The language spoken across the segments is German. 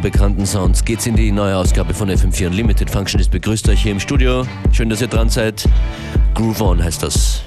Bekannten Sounds geht's in die neue Ausgabe von FM4 Unlimited. Functionist begrüßt euch hier im Studio. Schön, dass ihr dran seid. Groove On heißt das.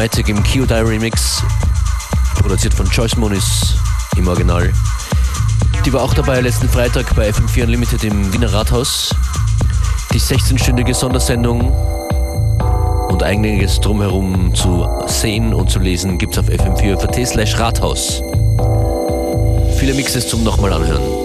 Soundomatic im QDI Remix, produziert von Joyce Moniz im Original. Die war auch dabei letzten Freitag bei FM4 Unlimited im Wiener Rathaus. Die 16-stündige Sondersendung und einiges drumherum zu sehen und zu lesen gibt es auf fm4.at slash Rathaus. Viele Mixes zum nochmal anhören.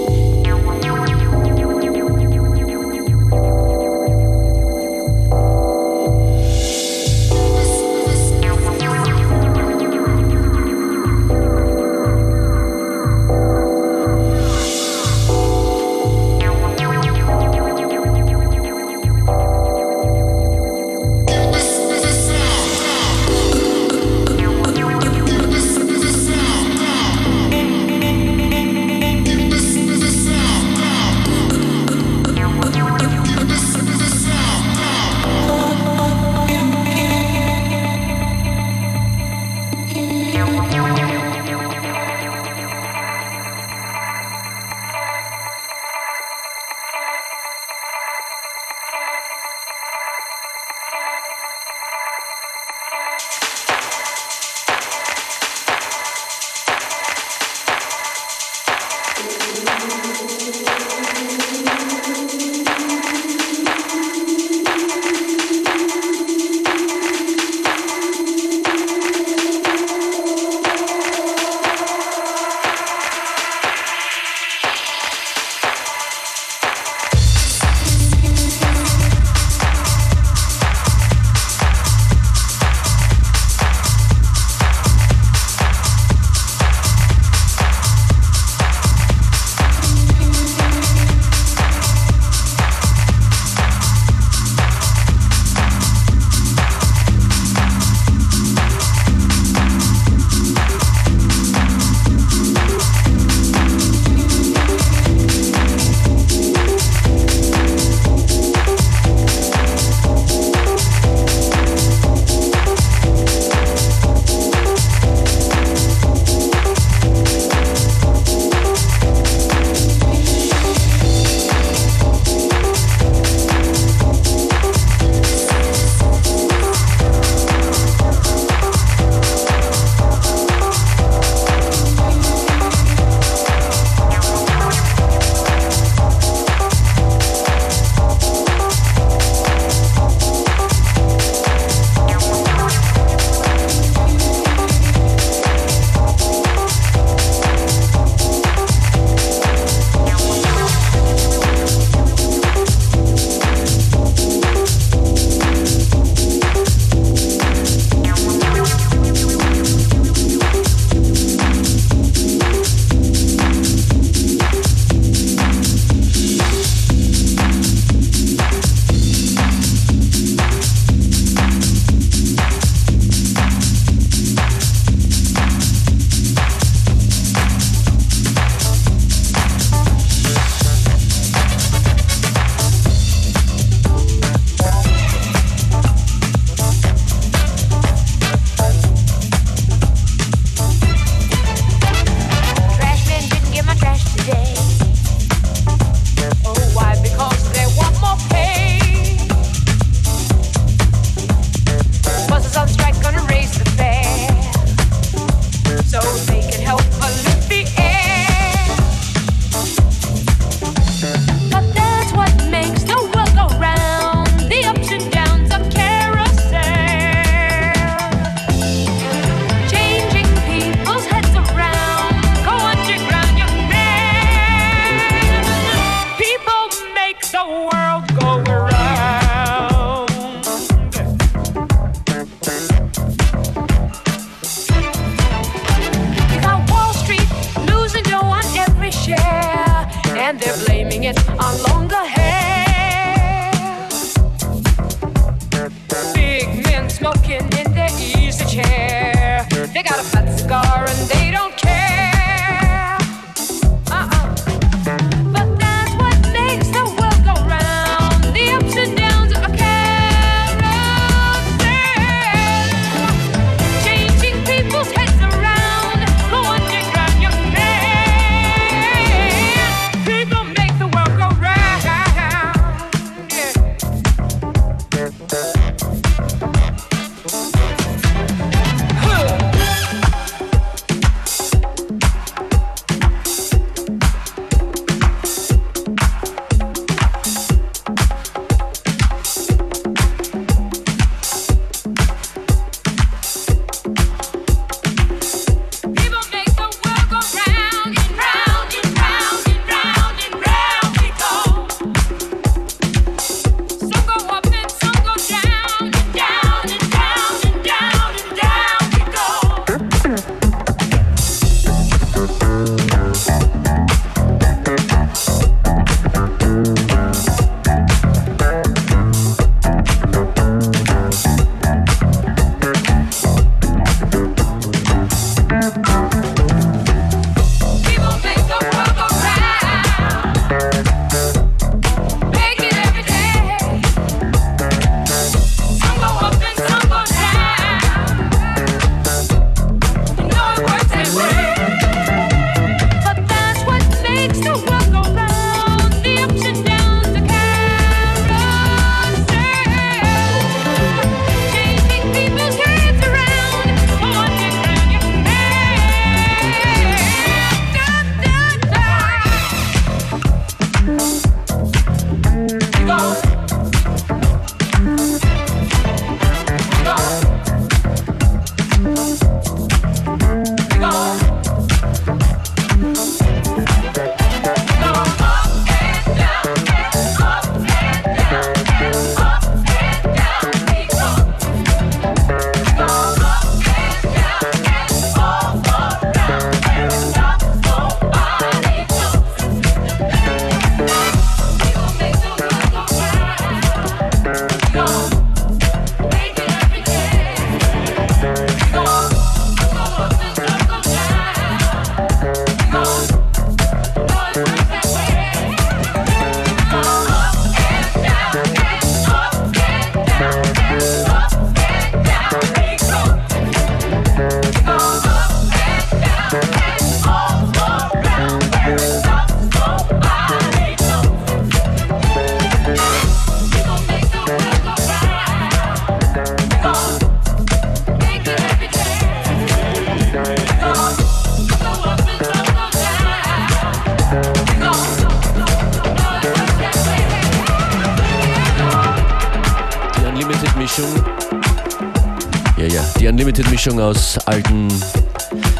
Mischung aus alten,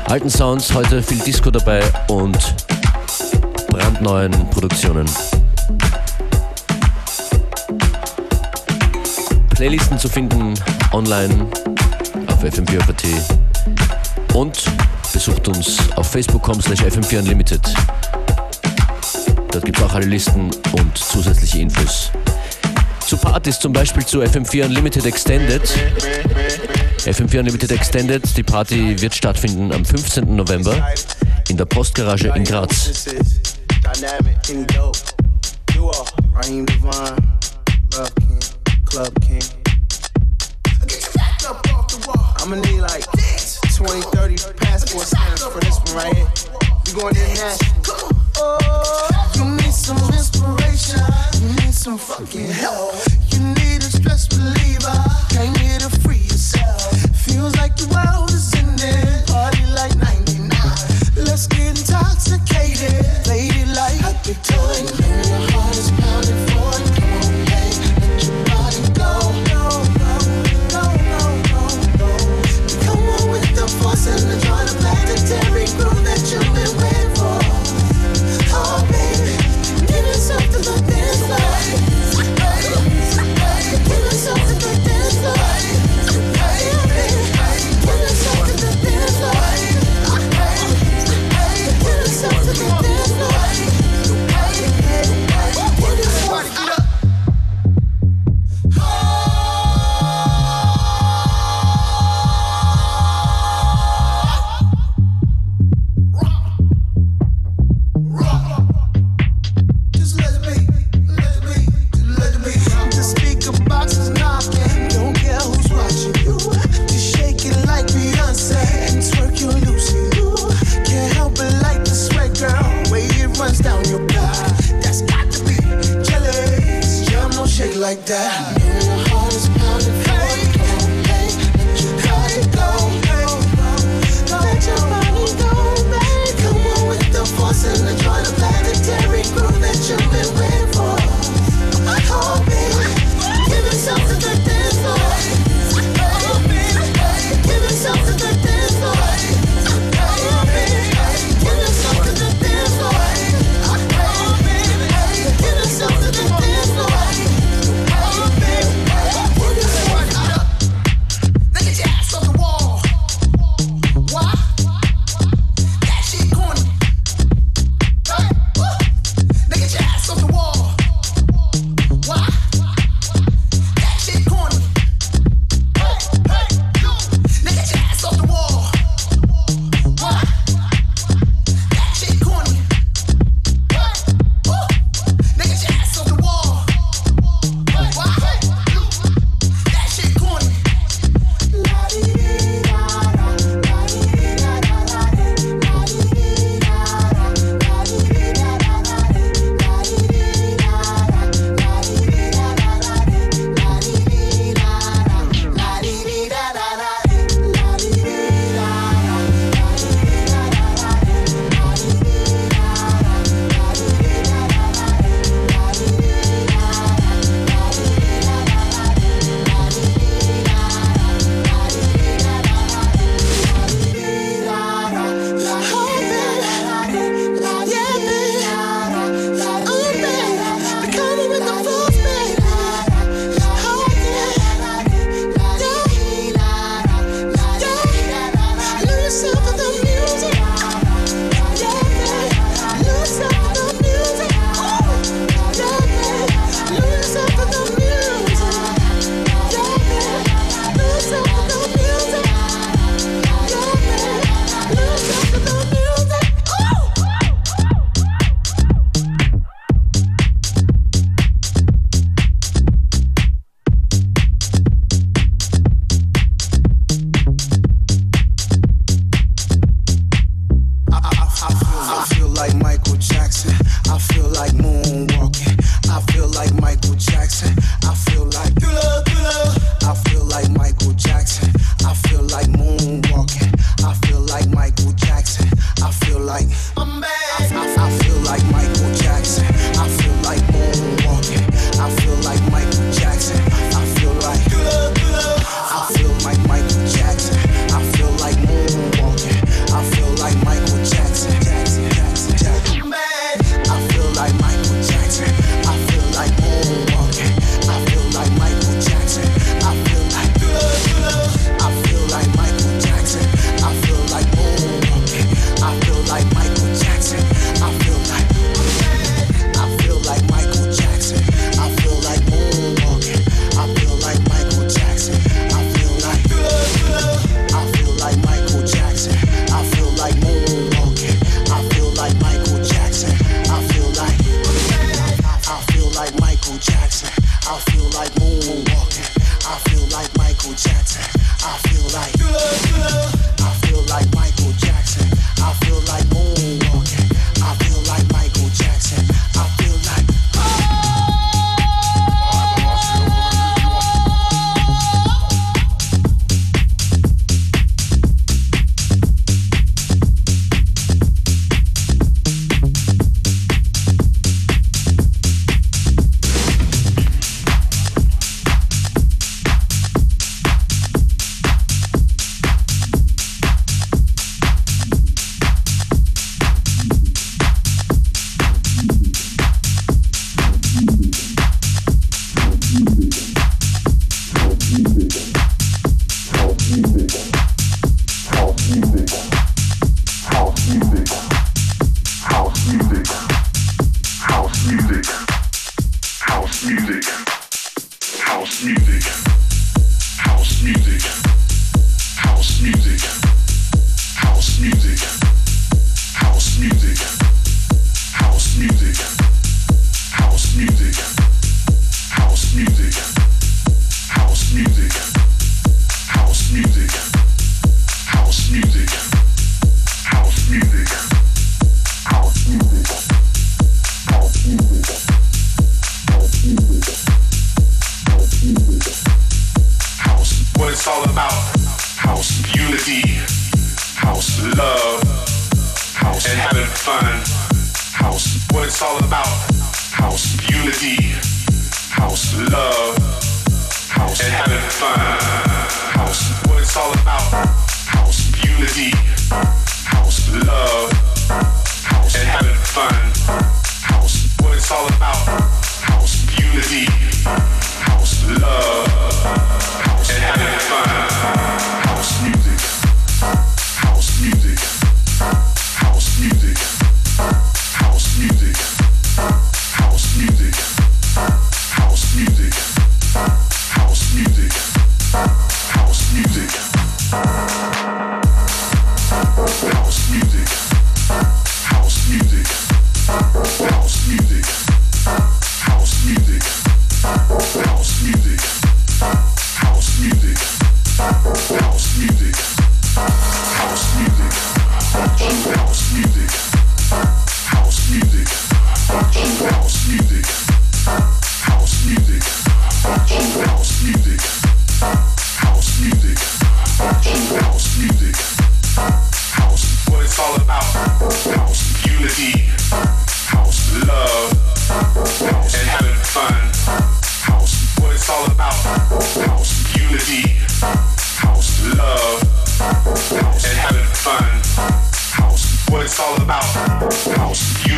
alten Sounds, heute viel Disco dabei und brandneuen Produktionen. Playlisten zu finden online auf fm4.at und besucht uns auf facebook.com slash fm4unlimited. Dort gibt es auch alle Listen und zusätzliche Infos. Zu Partys zum Beispiel zu FM4 Unlimited Extended FM4 Unlimited Extended. Die Party wird stattfinden am 15. November in der Postgarage in Graz. I'ma need like 20, 30 passport stamps for this one right here. We going international. Oh, you need some inspiration. You need some fucking help. You need a stress reliever. Came here to free. feels like the world is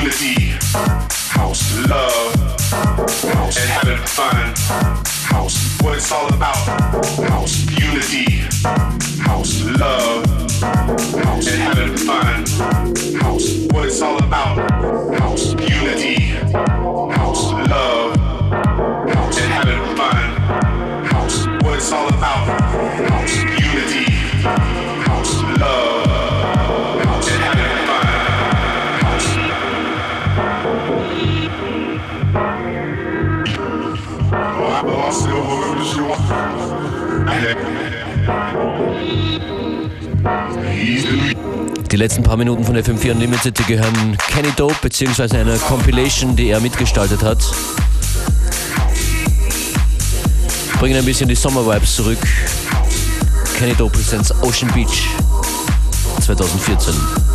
unity, house love, house and having fun, house what it's all about, house unity, house love, house and having fun, house what it's all about, house unity, house love, house and having fun, house what it's all about, house unity. Die letzten paar Minuten von FM4 Unlimited gehören Kenny Dope bzw. einer Compilation, die er mitgestaltet hat. Bringen ein bisschen die Sommervibes zurück. Kenny Dope presents Ocean Beach 2014.